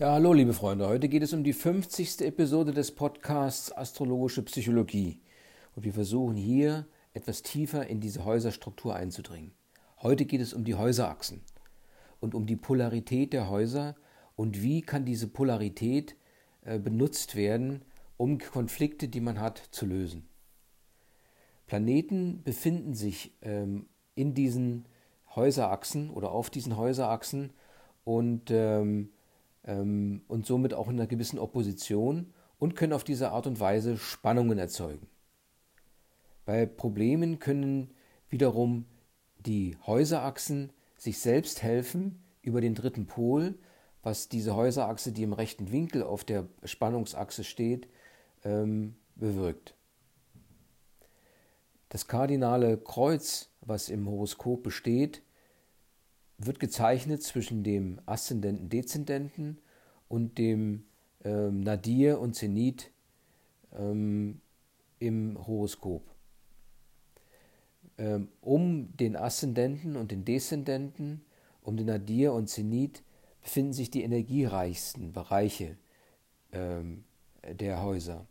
Ja, hallo liebe Freunde. Heute geht es um die 50. Episode des Podcasts Astrologische Psychologie. Und wir versuchen hier etwas tiefer in diese Häuserstruktur einzudringen. Heute geht es um die Häuserachsen und um die Polarität der Häuser und wie kann diese Polarität äh, benutzt werden, um Konflikte, die man hat, zu lösen. Planeten befinden sich ähm, in diesen Häuserachsen oder auf diesen Häuserachsen und ähm, ähm, und somit auch in einer gewissen Opposition und können auf diese Art und Weise Spannungen erzeugen. Bei Problemen können wiederum die Häuserachsen sich selbst helfen über den dritten Pol, was diese Häuserachse, die im rechten Winkel auf der Spannungsachse steht, ähm, bewirkt. Das kardinale Kreuz, was im Horoskop besteht, wird gezeichnet zwischen dem Aszendenten, Dezendenten und dem ähm, Nadir und Zenit ähm, im Horoskop. Ähm, um den Aszendenten und den Deszendenten, um den Nadir und Zenit befinden sich die energiereichsten Bereiche ähm, der Häuser.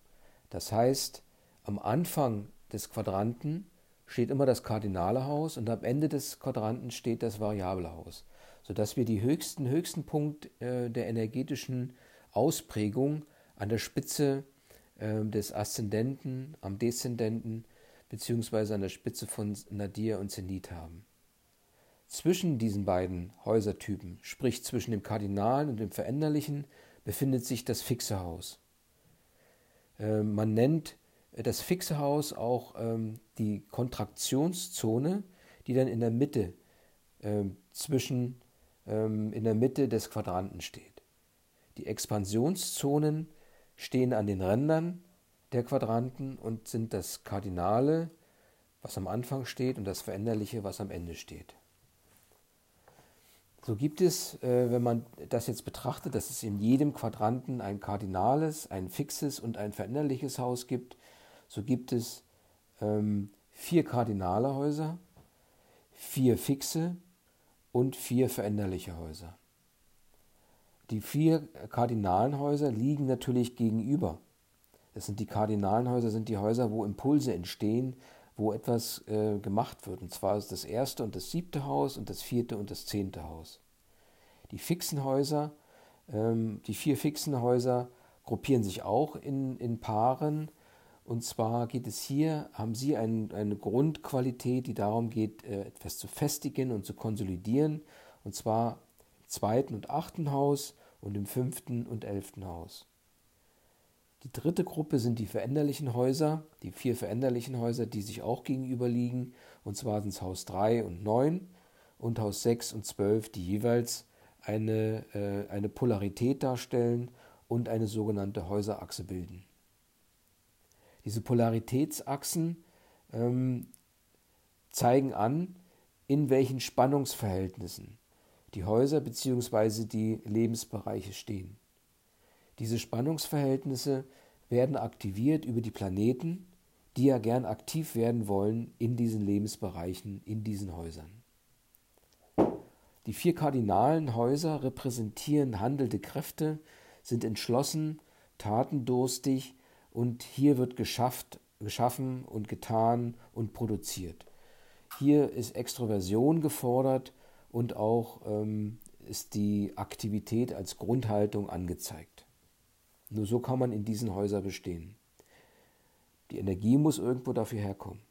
Das heißt, am Anfang des Quadranten steht immer das kardinale Haus und am Ende des Quadranten steht das variable Haus, sodass wir die höchsten, höchsten Punkt äh, der energetischen Ausprägung an der Spitze äh, des Aszendenten, am Deszendenten beziehungsweise an der Spitze von Nadir und Zenit haben. Zwischen diesen beiden Häusertypen, sprich zwischen dem Kardinalen und dem Veränderlichen, befindet sich das fixe Haus. Äh, man nennt das fixe Haus auch ähm, die Kontraktionszone, die dann in der Mitte ähm, zwischen ähm, in der Mitte des Quadranten steht. Die Expansionszonen stehen an den Rändern der Quadranten und sind das Kardinale, was am Anfang steht, und das Veränderliche, was am Ende steht. So gibt es, äh, wenn man das jetzt betrachtet, dass es in jedem Quadranten ein kardinales, ein fixes und ein veränderliches Haus gibt, so gibt es ähm, vier kardinale Häuser, vier fixe und vier veränderliche Häuser. Die vier kardinalen Häuser liegen natürlich gegenüber. Das sind die kardinalen Häuser, sind die Häuser, wo Impulse entstehen, wo etwas äh, gemacht wird. Und zwar ist das erste und das siebte Haus und das vierte und das zehnte Haus. Die fixen Häuser, ähm, die vier fixen Häuser gruppieren sich auch in, in Paaren und zwar geht es hier, haben Sie ein, eine Grundqualität, die darum geht, äh, etwas zu festigen und zu konsolidieren. Und zwar im zweiten und achten Haus und im fünften und elften Haus. Die dritte Gruppe sind die veränderlichen Häuser, die vier veränderlichen Häuser, die sich auch gegenüberliegen. Und zwar sind es Haus 3 und 9 und Haus 6 und 12, die jeweils eine, äh, eine Polarität darstellen und eine sogenannte Häuserachse bilden. Diese Polaritätsachsen ähm, zeigen an, in welchen Spannungsverhältnissen die Häuser bzw. die Lebensbereiche stehen. Diese Spannungsverhältnisse werden aktiviert über die Planeten, die ja gern aktiv werden wollen in diesen Lebensbereichen, in diesen Häusern. Die vier kardinalen Häuser repräsentieren handelnde Kräfte, sind entschlossen, tatendurstig, und hier wird geschafft, geschaffen und getan und produziert. Hier ist Extroversion gefordert und auch ähm, ist die Aktivität als Grundhaltung angezeigt. Nur so kann man in diesen Häusern bestehen. Die Energie muss irgendwo dafür herkommen.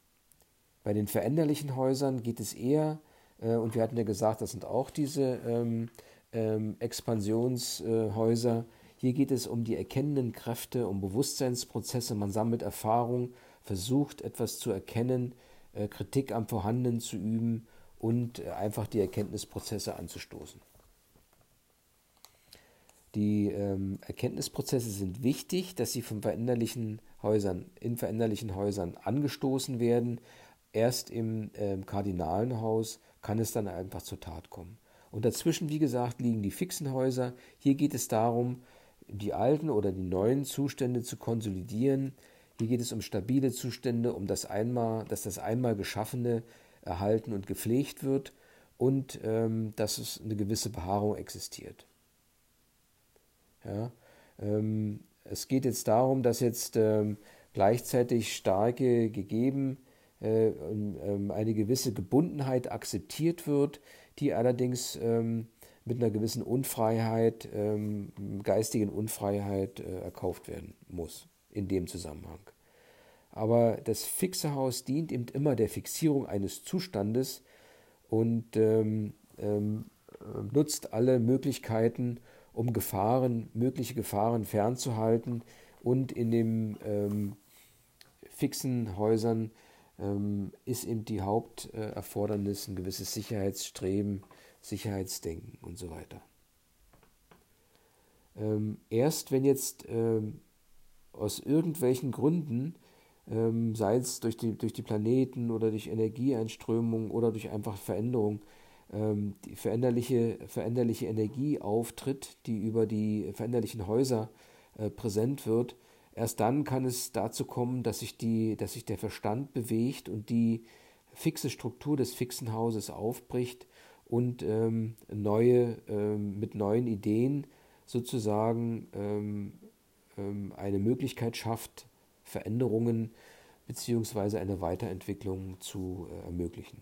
Bei den veränderlichen Häusern geht es eher, äh, und wir hatten ja gesagt, das sind auch diese ähm, ähm, Expansionshäuser, äh, hier geht es um die erkennenden Kräfte, um Bewusstseinsprozesse. Man sammelt Erfahrung, versucht etwas zu erkennen, äh, Kritik am Vorhandenen zu üben und äh, einfach die Erkenntnisprozesse anzustoßen. Die ähm, Erkenntnisprozesse sind wichtig, dass sie von veränderlichen Häusern, in veränderlichen Häusern angestoßen werden. Erst im äh, kardinalen Haus kann es dann einfach zur Tat kommen. Und dazwischen, wie gesagt, liegen die fixen Häuser. Hier geht es darum, die alten oder die neuen Zustände zu konsolidieren. Hier geht es um stabile Zustände, um das einmal, dass das einmal Geschaffene erhalten und gepflegt wird und ähm, dass es eine gewisse Behaarung existiert. Ja? Ähm, es geht jetzt darum, dass jetzt ähm, gleichzeitig starke gegeben äh, ähm, eine gewisse Gebundenheit akzeptiert wird, die allerdings ähm, mit einer gewissen Unfreiheit, ähm, geistigen Unfreiheit äh, erkauft werden muss in dem Zusammenhang. Aber das fixe Haus dient eben immer der Fixierung eines Zustandes und ähm, ähm, nutzt alle Möglichkeiten, um Gefahren, mögliche Gefahren fernzuhalten und in den ähm, fixen Häusern ähm, ist eben die Haupterfordernis ein gewisses Sicherheitsstreben, Sicherheitsdenken und so weiter. Ähm, erst wenn jetzt ähm, aus irgendwelchen Gründen ähm, sei es durch die, durch die Planeten oder durch Energieeinströmung oder durch einfach Veränderung, ähm, die veränderliche, veränderliche Energie auftritt, die über die veränderlichen Häuser äh, präsent wird, erst dann kann es dazu kommen, dass sich, die, dass sich der Verstand bewegt und die fixe Struktur des fixen Hauses aufbricht und ähm, neue, ähm, mit neuen Ideen sozusagen ähm, ähm, eine Möglichkeit schafft, Veränderungen bzw. eine Weiterentwicklung zu äh, ermöglichen.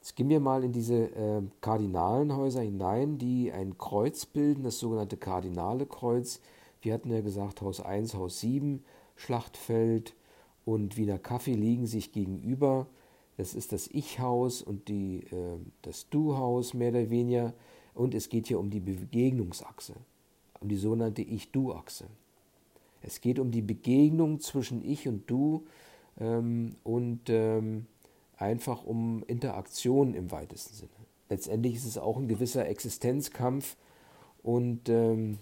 Jetzt gehen wir mal in diese äh, kardinalen Häuser hinein, die ein Kreuz bilden, das sogenannte kardinale Kreuz. Wir hatten ja gesagt, Haus 1, Haus 7, Schlachtfeld und Wiener Kaffee liegen sich gegenüber. Das ist das Ich-Haus und die, äh, das Du-Haus mehr oder weniger. Und es geht hier um die Begegnungsachse, um die sogenannte Ich-Du-Achse. Es geht um die Begegnung zwischen Ich und Du ähm, und ähm, einfach um Interaktion im weitesten Sinne. Letztendlich ist es auch ein gewisser Existenzkampf und ähm,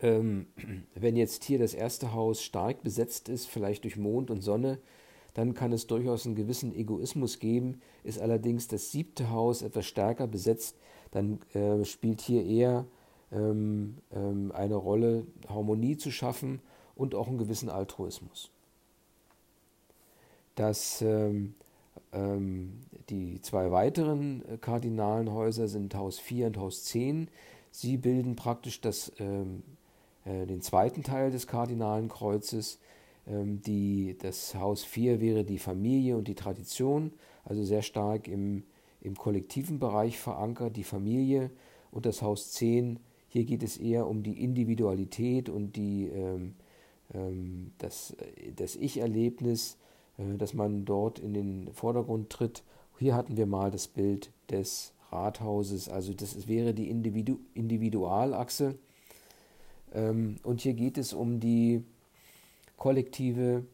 ähm wenn jetzt hier das erste Haus stark besetzt ist, vielleicht durch Mond und Sonne, dann kann es durchaus einen gewissen Egoismus geben. Ist allerdings das siebte Haus etwas stärker besetzt, dann äh, spielt hier eher ähm, ähm, eine Rolle, Harmonie zu schaffen und auch einen gewissen Altruismus. Dass ähm, ähm, die zwei weiteren äh, kardinalen Häuser sind Haus 4 und Haus 10. Sie bilden praktisch das, ähm, äh, den zweiten Teil des kardinalen Kreuzes. Ähm, die, das Haus 4 wäre die Familie und die Tradition, also sehr stark im, im kollektiven Bereich verankert, die Familie. Und das Haus 10 hier geht es eher um die Individualität und die, ähm, ähm, das, das Ich-Erlebnis, äh, dass man dort in den Vordergrund tritt. Hier hatten wir mal das Bild des Rathauses, also das wäre die Individu Individualachse. Ähm, und hier geht es um die kollektive,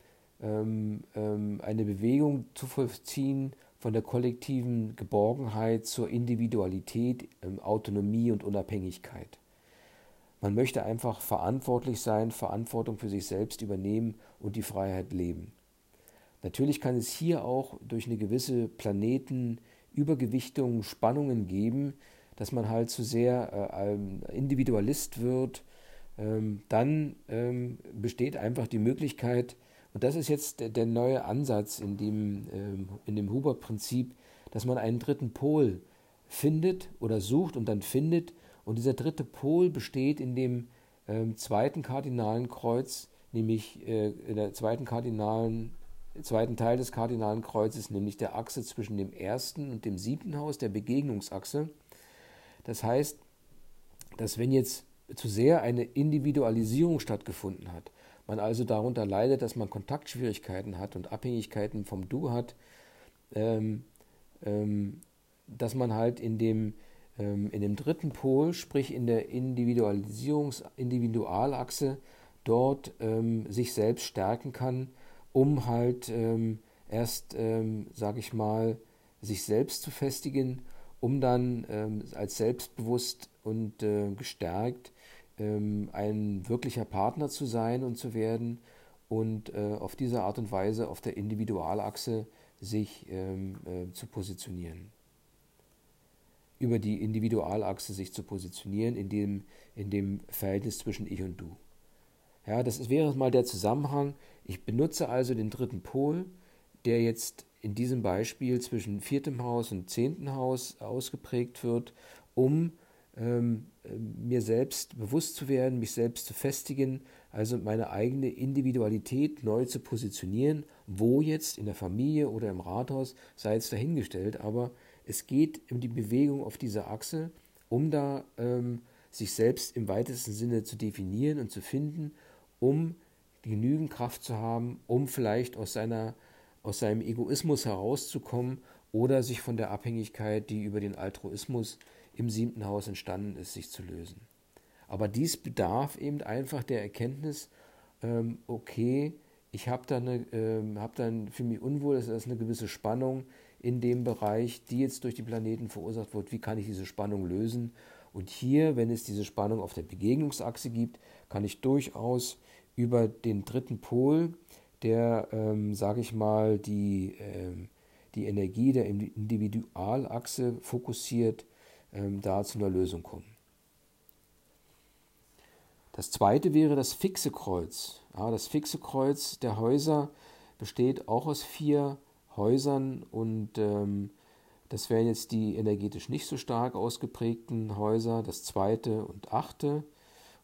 ähm, ähm, eine Bewegung zu vollziehen, von der kollektiven Geborgenheit zur Individualität, ähm, Autonomie und Unabhängigkeit. Man möchte einfach verantwortlich sein, Verantwortung für sich selbst übernehmen und die Freiheit leben. Natürlich kann es hier auch durch eine gewisse Planetenübergewichtung Spannungen geben, dass man halt zu sehr äh, Individualist wird. Ähm, dann ähm, besteht einfach die Möglichkeit, und das ist jetzt der, der neue Ansatz in dem, ähm, dem Huber-Prinzip, dass man einen dritten Pol findet oder sucht und dann findet und dieser dritte Pol besteht in dem ähm, zweiten kardinalen Kreuz, nämlich äh, in der zweiten kardinalen, zweiten Teil des kardinalen Kreuzes, nämlich der Achse zwischen dem ersten und dem siebten Haus, der Begegnungsachse. Das heißt, dass wenn jetzt zu sehr eine Individualisierung stattgefunden hat, man also darunter leidet, dass man Kontaktschwierigkeiten hat und Abhängigkeiten vom Du hat, ähm, ähm, dass man halt in dem ähm, in dem dritten Pol, sprich in der Individualisierungs Individualachse, dort ähm, sich selbst stärken kann, um halt ähm, erst, ähm, sage ich mal, sich selbst zu festigen, um dann ähm, als selbstbewusst und äh, gestärkt ähm, ein wirklicher Partner zu sein und zu werden und äh, auf diese Art und Weise auf der Individualachse sich ähm, äh, zu positionieren über die Individualachse sich zu positionieren, in dem, in dem Verhältnis zwischen Ich und Du. Ja, das wäre mal der Zusammenhang. Ich benutze also den dritten Pol, der jetzt in diesem Beispiel zwischen viertem Haus und zehnten Haus ausgeprägt wird, um ähm, mir selbst bewusst zu werden, mich selbst zu festigen, also meine eigene Individualität neu zu positionieren, wo jetzt in der Familie oder im Rathaus sei es dahingestellt, aber es geht um die Bewegung auf dieser Achse, um da ähm, sich selbst im weitesten Sinne zu definieren und zu finden, um genügend Kraft zu haben, um vielleicht aus, seiner, aus seinem Egoismus herauszukommen oder sich von der Abhängigkeit, die über den Altruismus im siebten Haus entstanden ist, sich zu lösen. Aber dies bedarf eben einfach der Erkenntnis, ähm, okay, ich habe da, eine, ähm, hab dann für mich unwohl, es ist eine gewisse Spannung in dem Bereich, die jetzt durch die Planeten verursacht wird. Wie kann ich diese Spannung lösen? Und hier, wenn es diese Spannung auf der Begegnungsachse gibt, kann ich durchaus über den dritten Pol, der, ähm, sage ich mal, die, ähm, die Energie der Individualachse fokussiert, ähm, da zu einer Lösung kommen. Das zweite wäre das fixe Kreuz. Ja, das fixe Kreuz der Häuser besteht auch aus vier Häusern und ähm, das wären jetzt die energetisch nicht so stark ausgeprägten Häuser, das zweite und achte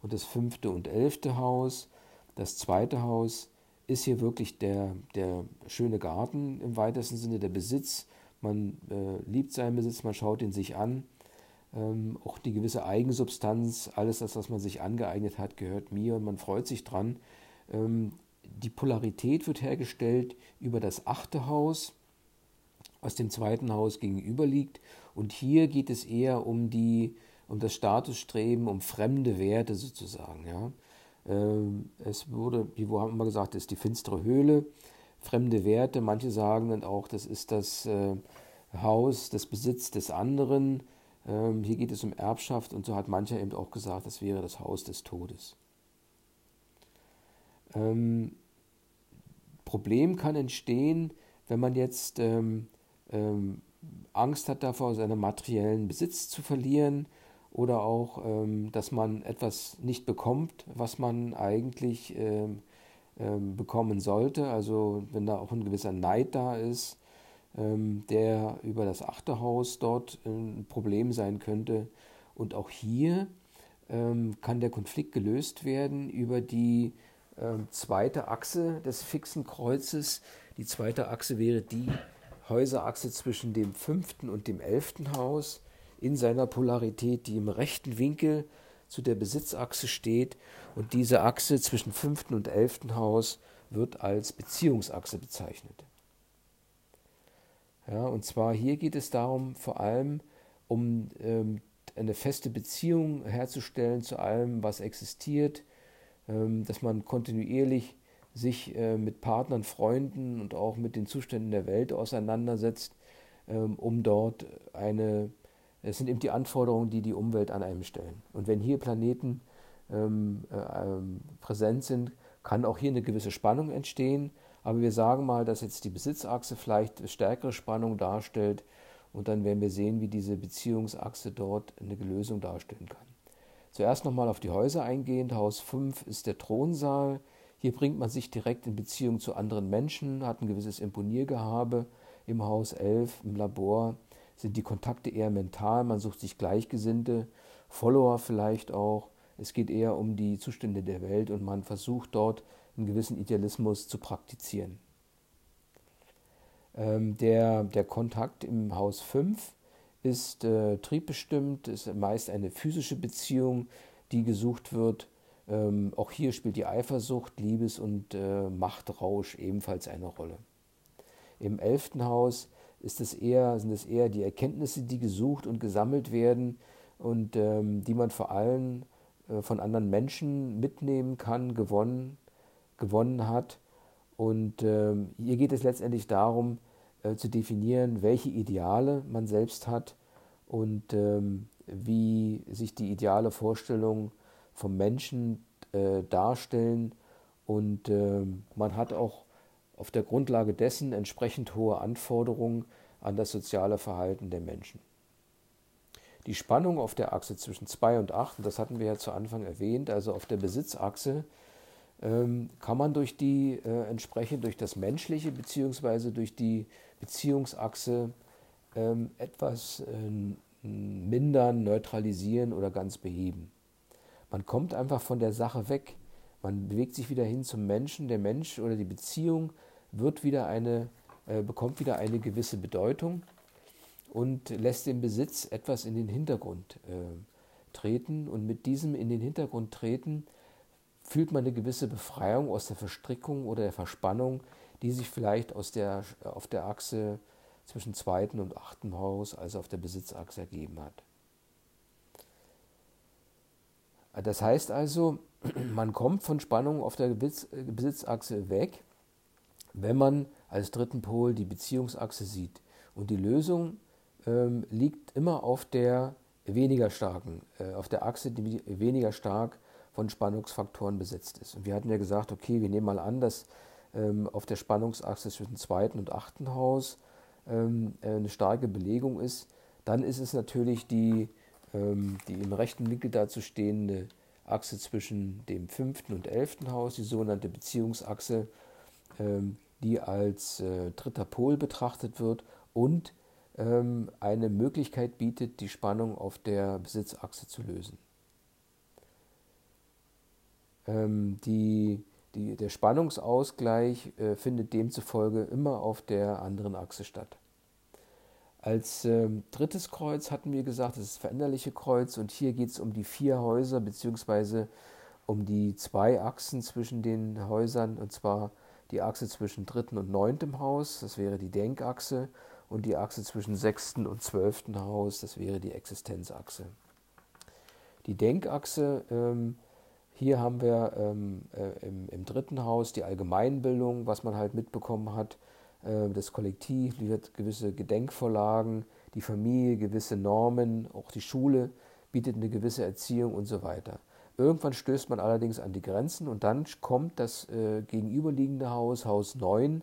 und das fünfte und elfte Haus. Das zweite Haus ist hier wirklich der, der schöne Garten im weitesten Sinne, der Besitz. Man äh, liebt seinen Besitz, man schaut ihn sich an. Ähm, auch die gewisse Eigensubstanz, alles das, was man sich angeeignet hat, gehört mir und man freut sich dran. Ähm, die Polarität wird hergestellt über das achte Haus, was dem zweiten Haus gegenüber liegt. Und hier geht es eher um, die, um das Statusstreben, um fremde Werte sozusagen. Ja. Ähm, es wurde, wie wir haben immer gesagt, das ist die finstere Höhle, fremde Werte. Manche sagen dann auch, das ist das äh, Haus, das Besitz des anderen. Ähm, hier geht es um Erbschaft und so hat mancher eben auch gesagt, das wäre das Haus des Todes. Ähm, Problem kann entstehen, wenn man jetzt Angst hat davor, seinen materiellen Besitz zu verlieren oder auch, ähm, dass man etwas nicht bekommt, was man eigentlich ähm, ähm, bekommen sollte. Also wenn da auch ein gewisser Neid da ist, ähm, der über das achte Haus dort ein Problem sein könnte. Und auch hier ähm, kann der Konflikt gelöst werden über die ähm, zweite Achse des fixen Kreuzes. Die zweite Achse wäre die Häuserachse zwischen dem fünften und dem elften Haus in seiner Polarität, die im rechten Winkel zu der Besitzachse steht. Und diese Achse zwischen fünften und elften Haus wird als Beziehungsachse bezeichnet. Ja, und zwar hier geht es darum, vor allem um ähm, eine feste Beziehung herzustellen zu allem, was existiert, ähm, dass man kontinuierlich sich äh, mit Partnern, Freunden und auch mit den Zuständen der Welt auseinandersetzt, ähm, um dort eine es sind eben die Anforderungen, die die Umwelt an einem stellen. Und wenn hier Planeten ähm, äh, ähm, präsent sind, kann auch hier eine gewisse Spannung entstehen. Aber wir sagen mal, dass jetzt die Besitzachse vielleicht stärkere Spannung darstellt. Und dann werden wir sehen, wie diese Beziehungsachse dort eine Lösung darstellen kann. Zuerst nochmal auf die Häuser eingehend. Haus 5 ist der Thronsaal. Hier bringt man sich direkt in Beziehung zu anderen Menschen, hat ein gewisses Imponiergehabe. Im Haus 11, im Labor, sind die Kontakte eher mental, man sucht sich Gleichgesinnte, Follower vielleicht auch. Es geht eher um die Zustände der Welt und man versucht dort einen gewissen Idealismus zu praktizieren. Ähm, der, der Kontakt im Haus 5 ist äh, triebbestimmt, ist meist eine physische Beziehung, die gesucht wird. Ähm, auch hier spielt die Eifersucht, Liebes- und äh, Machtrausch ebenfalls eine Rolle. Im elften Haus ist es eher, sind es eher die Erkenntnisse, die gesucht und gesammelt werden und ähm, die man vor allem äh, von anderen Menschen mitnehmen kann, gewonnen, gewonnen hat. Und ähm, hier geht es letztendlich darum, äh, zu definieren, welche Ideale man selbst hat und ähm, wie sich die ideale Vorstellung vom Menschen äh, darstellen. Und ähm, man hat auch auf der Grundlage dessen entsprechend hohe Anforderungen an das soziale Verhalten der Menschen. Die Spannung auf der Achse zwischen 2 und 8, und das hatten wir ja zu Anfang erwähnt, also auf der Besitzachse, kann man durch die äh, entsprechend durch das Menschliche bzw. durch die Beziehungsachse ähm, etwas äh, mindern, neutralisieren oder ganz beheben. Man kommt einfach von der Sache weg. Man bewegt sich wieder hin zum Menschen. Der Mensch oder die Beziehung wird wieder eine, äh, bekommt wieder eine gewisse Bedeutung und lässt den Besitz etwas in den Hintergrund äh, treten. Und mit diesem in den Hintergrund treten fühlt man eine gewisse Befreiung aus der Verstrickung oder der Verspannung, die sich vielleicht aus der, auf der Achse zwischen zweiten und achten Haus, also auf der Besitzachse, ergeben hat. Das heißt also, man kommt von Spannung auf der Besitzachse weg, wenn man als dritten Pol die Beziehungsachse sieht. Und die Lösung ähm, liegt immer auf der weniger starken, äh, auf der Achse, die weniger stark von Spannungsfaktoren besetzt ist. Und wir hatten ja gesagt, okay, wir nehmen mal an, dass ähm, auf der Spannungsachse zwischen zweiten und achten Haus ähm, äh, eine starke Belegung ist. Dann ist es natürlich die ähm, die im rechten Winkel dazu stehende Achse zwischen dem fünften und elften Haus, die sogenannte Beziehungsachse, ähm, die als äh, dritter Pol betrachtet wird und ähm, eine Möglichkeit bietet, die Spannung auf der Besitzachse zu lösen. Die, die, der Spannungsausgleich äh, findet demzufolge immer auf der anderen Achse statt. Als ähm, drittes Kreuz hatten wir gesagt, das ist das veränderliche Kreuz und hier geht es um die vier Häuser beziehungsweise um die zwei Achsen zwischen den Häusern und zwar die Achse zwischen dritten und neuntem Haus, das wäre die Denkachse und die Achse zwischen sechsten und zwölften Haus, das wäre die Existenzachse. Die Denkachse, ähm, hier haben wir ähm, äh, im, im dritten Haus die Allgemeinbildung, was man halt mitbekommen hat, äh, das Kollektiv liefert gewisse Gedenkvorlagen, die Familie gewisse Normen, auch die Schule bietet eine gewisse Erziehung und so weiter. Irgendwann stößt man allerdings an die Grenzen und dann kommt das äh, gegenüberliegende Haus, Haus 9,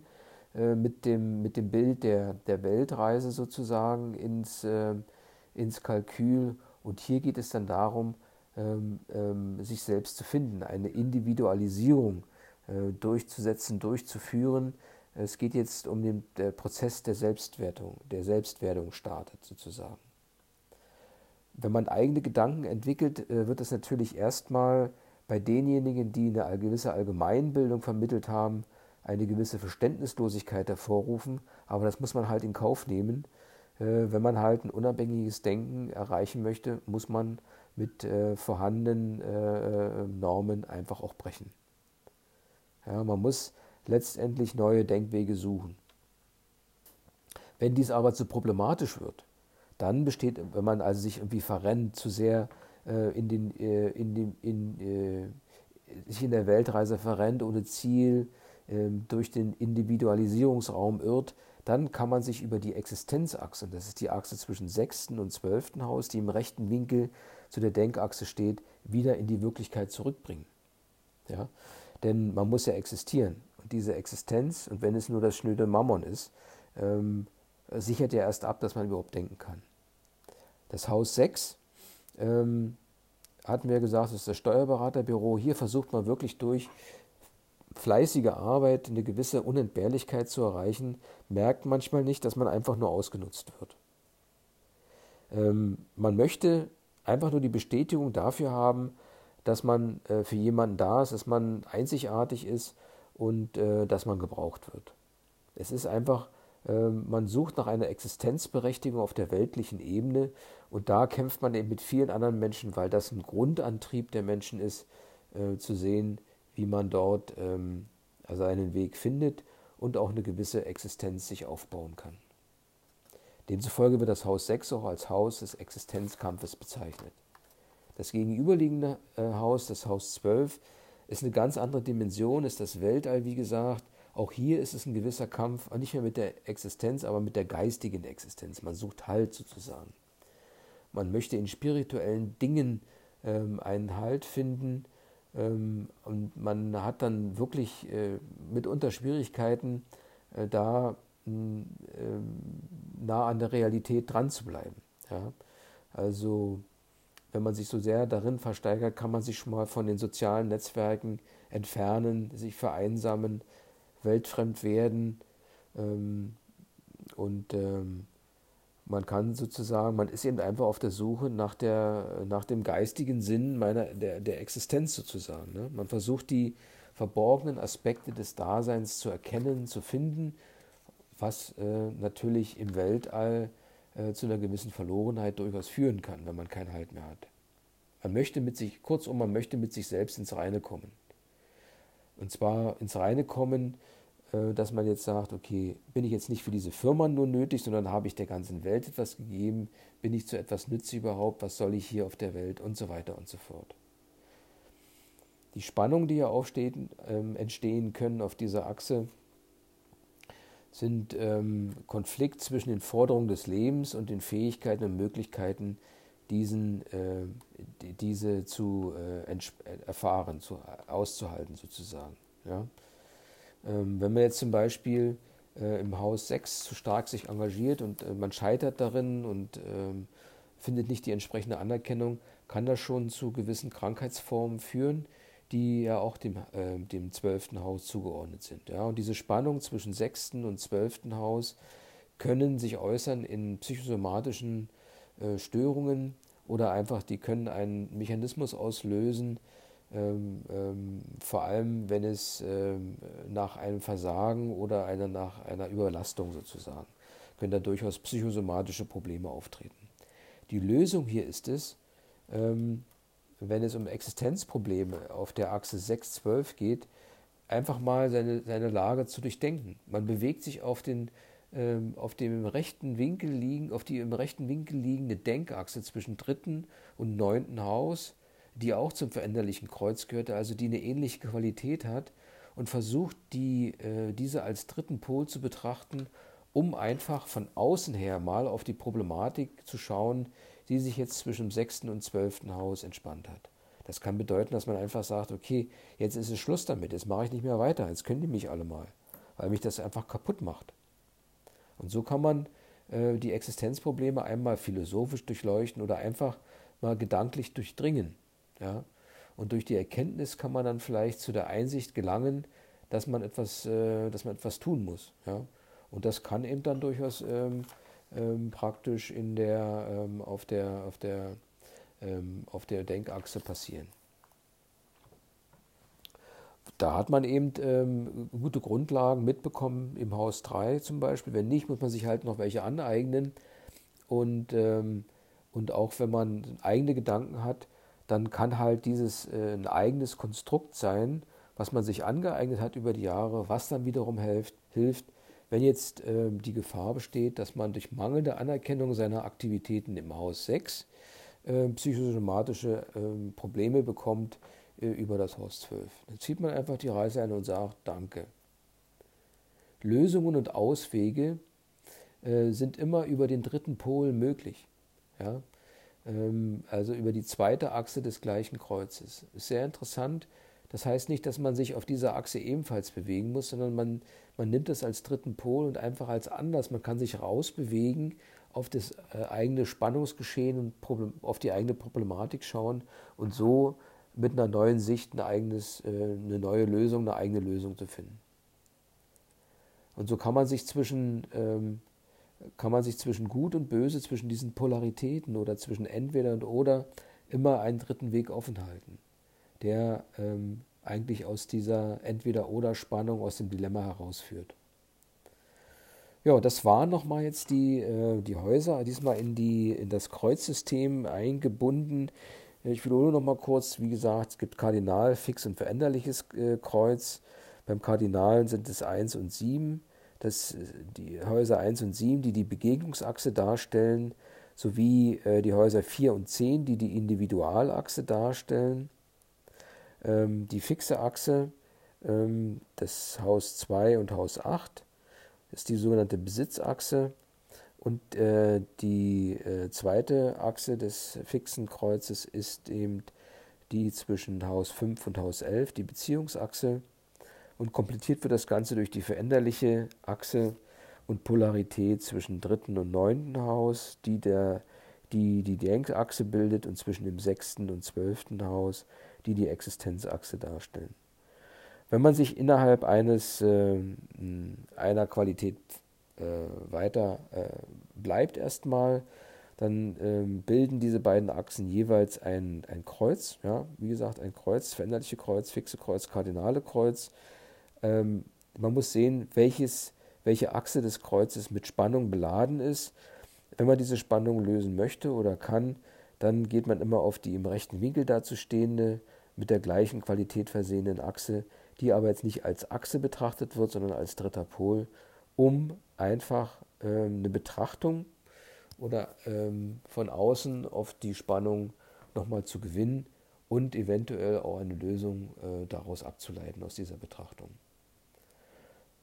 äh, mit, dem, mit dem Bild der, der Weltreise sozusagen ins, äh, ins Kalkül. Und hier geht es dann darum, ähm, ähm, sich selbst zu finden, eine Individualisierung äh, durchzusetzen, durchzuführen, es geht jetzt um den der Prozess der Selbstwertung, der Selbstwerdung startet sozusagen. Wenn man eigene Gedanken entwickelt, äh, wird das natürlich erstmal bei denjenigen, die eine gewisse Allgemeinbildung vermittelt haben, eine gewisse Verständnislosigkeit hervorrufen, aber das muss man halt in Kauf nehmen. Äh, wenn man halt ein unabhängiges Denken erreichen möchte, muss man mit äh, vorhandenen Normen einfach auch brechen. Ja, man muss letztendlich neue Denkwege suchen. Wenn dies aber zu problematisch wird, dann besteht, wenn man also sich irgendwie verrennt, zu sehr äh, in den, äh, in den, in, äh, sich in der Weltreise verrennt, ohne Ziel, ähm, durch den Individualisierungsraum irrt, dann kann man sich über die Existenzachse, das ist die Achse zwischen sechsten und zwölften Haus, die im rechten Winkel zu der Denkachse steht, wieder in die Wirklichkeit zurückbringen. Ja? Denn man muss ja existieren diese Existenz, und wenn es nur das schnöde Mammon ist, ähm, sichert ja erst ab, dass man überhaupt denken kann. Das Haus 6 ähm, hatten wir gesagt, das ist das Steuerberaterbüro. Hier versucht man wirklich durch fleißige Arbeit eine gewisse Unentbehrlichkeit zu erreichen, merkt manchmal nicht, dass man einfach nur ausgenutzt wird. Ähm, man möchte einfach nur die Bestätigung dafür haben, dass man äh, für jemanden da ist, dass man einzigartig ist und äh, dass man gebraucht wird. Es ist einfach, äh, man sucht nach einer Existenzberechtigung auf der weltlichen Ebene und da kämpft man eben mit vielen anderen Menschen, weil das ein Grundantrieb der Menschen ist, äh, zu sehen, wie man dort ähm, seinen Weg findet und auch eine gewisse Existenz sich aufbauen kann. Demzufolge wird das Haus 6 auch als Haus des Existenzkampfes bezeichnet. Das gegenüberliegende äh, Haus, das Haus 12, ist eine ganz andere Dimension, ist das Weltall, wie gesagt. Auch hier ist es ein gewisser Kampf, nicht mehr mit der Existenz, aber mit der geistigen Existenz. Man sucht Halt sozusagen. Man möchte in spirituellen Dingen ähm, einen Halt finden ähm, und man hat dann wirklich äh, mitunter Schwierigkeiten, äh, da äh, nah an der Realität dran zu bleiben. Ja? Also wenn man sich so sehr darin versteigert, kann man sich schon mal von den sozialen Netzwerken entfernen, sich vereinsamen, weltfremd werden. Ähm, und ähm, man kann sozusagen, man ist eben einfach auf der Suche nach, der, nach dem geistigen Sinn meiner, der, der Existenz sozusagen. Ne? Man versucht die verborgenen Aspekte des Daseins zu erkennen, zu finden, was äh, natürlich im Weltall äh, zu einer gewissen Verlorenheit durchaus führen kann, wenn man keinen Halt mehr hat. Man möchte mit sich, kurzum, man möchte mit sich selbst ins Reine kommen. Und zwar ins Reine kommen, äh, dass man jetzt sagt, okay, bin ich jetzt nicht für diese Firma nur nötig, sondern habe ich der ganzen Welt etwas gegeben, bin ich zu etwas nützlich überhaupt, was soll ich hier auf der Welt und so weiter und so fort. Die Spannungen, die hier aufstehen, ähm, entstehen können auf dieser Achse, sind ähm, Konflikt zwischen den Forderungen des Lebens und den Fähigkeiten und Möglichkeiten, diesen, äh, diese zu äh, erfahren, zu, auszuhalten sozusagen. Ja? Ähm, wenn man jetzt zum Beispiel äh, im Haus 6 zu stark sich engagiert und äh, man scheitert darin und ähm, findet nicht die entsprechende Anerkennung, kann das schon zu gewissen Krankheitsformen führen, die ja auch dem, äh, dem 12. Haus zugeordnet sind. Ja? Und diese Spannung zwischen 6. und 12. Haus können sich äußern in psychosomatischen äh, Störungen oder einfach, die können einen Mechanismus auslösen, ähm, ähm, vor allem wenn es ähm, nach einem Versagen oder einer, nach einer Überlastung sozusagen, können da durchaus psychosomatische Probleme auftreten. Die Lösung hier ist es, ähm, wenn es um Existenzprobleme auf der Achse 6-12 geht, einfach mal seine, seine Lage zu durchdenken. Man bewegt sich auf den ähm, auf dem rechten Winkel liegen, auf die im rechten Winkel liegende Denkachse zwischen dritten und neunten Haus die auch zum veränderlichen Kreuz gehörte, also die eine ähnliche Qualität hat und versucht, die, äh, diese als dritten Pol zu betrachten, um einfach von außen her mal auf die Problematik zu schauen, die sich jetzt zwischen dem sechsten und zwölften Haus entspannt hat. Das kann bedeuten, dass man einfach sagt, okay, jetzt ist es Schluss damit, jetzt mache ich nicht mehr weiter, jetzt können die mich alle mal, weil mich das einfach kaputt macht. Und so kann man äh, die Existenzprobleme einmal philosophisch durchleuchten oder einfach mal gedanklich durchdringen. Ja? Und durch die Erkenntnis kann man dann vielleicht zu der Einsicht gelangen, dass man etwas, äh, dass man etwas tun muss. Ja? Und das kann eben dann durchaus ähm, ähm, praktisch in der, ähm, auf, der, auf, der, ähm, auf der Denkachse passieren. Da hat man eben ähm, gute Grundlagen mitbekommen im Haus 3 zum Beispiel. Wenn nicht, muss man sich halt noch welche aneignen. Und, ähm, und auch wenn man eigene Gedanken hat, dann kann halt dieses äh, ein eigenes Konstrukt sein, was man sich angeeignet hat über die Jahre, was dann wiederum hilft, hilft wenn jetzt äh, die Gefahr besteht, dass man durch mangelnde Anerkennung seiner Aktivitäten im Haus 6 äh, psychosomatische äh, Probleme bekommt äh, über das Haus 12. Dann zieht man einfach die Reise ein und sagt Danke. Lösungen und Auswege äh, sind immer über den dritten Pol möglich. Ja? Ähm, also über die zweite Achse des gleichen Kreuzes. Ist sehr interessant. Das heißt nicht, dass man sich auf dieser Achse ebenfalls bewegen muss, sondern man, man nimmt es als dritten Pol und einfach als anders. Man kann sich rausbewegen, auf das äh, eigene Spannungsgeschehen und auf die eigene Problematik schauen und so mit einer neuen Sicht ein eigenes, äh, eine neue Lösung, eine eigene Lösung zu finden. Und so kann man sich zwischen ähm, kann man sich zwischen Gut und Böse, zwischen diesen Polaritäten oder zwischen entweder und oder immer einen dritten Weg offen halten, der ähm, eigentlich aus dieser Entweder-Oder-Spannung, aus dem Dilemma herausführt. Ja, das waren nochmal jetzt die, äh, die Häuser, diesmal in, die, in das Kreuzsystem eingebunden. Ich wiederhole nochmal kurz, wie gesagt, es gibt Kardinal, fix und veränderliches äh, Kreuz. Beim Kardinalen sind es 1 und 7 dass die Häuser 1 und 7, die die Begegnungsachse darstellen, sowie äh, die Häuser 4 und 10, die die Individualachse darstellen. Ähm, die fixe Achse, ähm, das Haus 2 und Haus 8, ist die sogenannte Besitzachse. Und äh, die äh, zweite Achse des fixen Kreuzes ist eben die zwischen Haus 5 und Haus 11, die Beziehungsachse und komplettiert wird das Ganze durch die veränderliche Achse und Polarität zwischen dritten und neunten Haus, die der, die, die Denkachse bildet und zwischen dem sechsten und zwölften Haus, die die Existenzachse darstellen. Wenn man sich innerhalb eines, äh, einer Qualität äh, weiter äh, bleibt erstmal, dann ähm, bilden diese beiden Achsen jeweils ein, ein Kreuz. Ja? Wie gesagt, ein Kreuz, veränderliche Kreuz, fixe Kreuz, kardinale Kreuz. Ähm, man muss sehen, welches, welche Achse des Kreuzes mit Spannung beladen ist. Wenn man diese Spannung lösen möchte oder kann, dann geht man immer auf die im rechten Winkel dazu stehende, mit der gleichen Qualität versehenen Achse, die aber jetzt nicht als Achse betrachtet wird, sondern als dritter Pol, um einfach äh, eine Betrachtung oder ähm, von außen auf die Spannung nochmal zu gewinnen und eventuell auch eine Lösung äh, daraus abzuleiten aus dieser Betrachtung.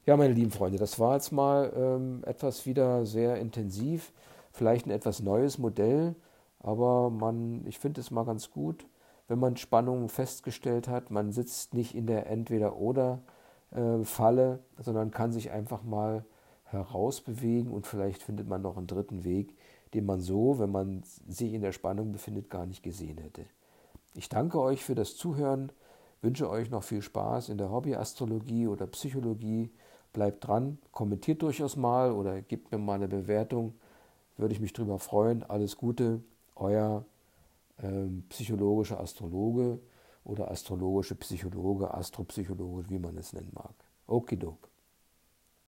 Ja, meine lieben Freunde, das war jetzt mal ähm, etwas wieder sehr intensiv, vielleicht ein etwas neues Modell, aber man, ich finde es mal ganz gut, wenn man Spannungen festgestellt hat. Man sitzt nicht in der Entweder-Oder-Falle, sondern kann sich einfach mal herausbewegen und vielleicht findet man noch einen dritten Weg, den man so, wenn man sich in der Spannung befindet, gar nicht gesehen hätte. Ich danke euch für das Zuhören, wünsche euch noch viel Spaß in der Hobbyastrologie oder Psychologie. Bleibt dran, kommentiert durchaus mal oder gebt mir mal eine Bewertung. Würde ich mich darüber freuen. Alles Gute, euer ähm, psychologischer Astrologe oder astrologische Psychologe, Astropsychologe, wie man es nennen mag. Okidok.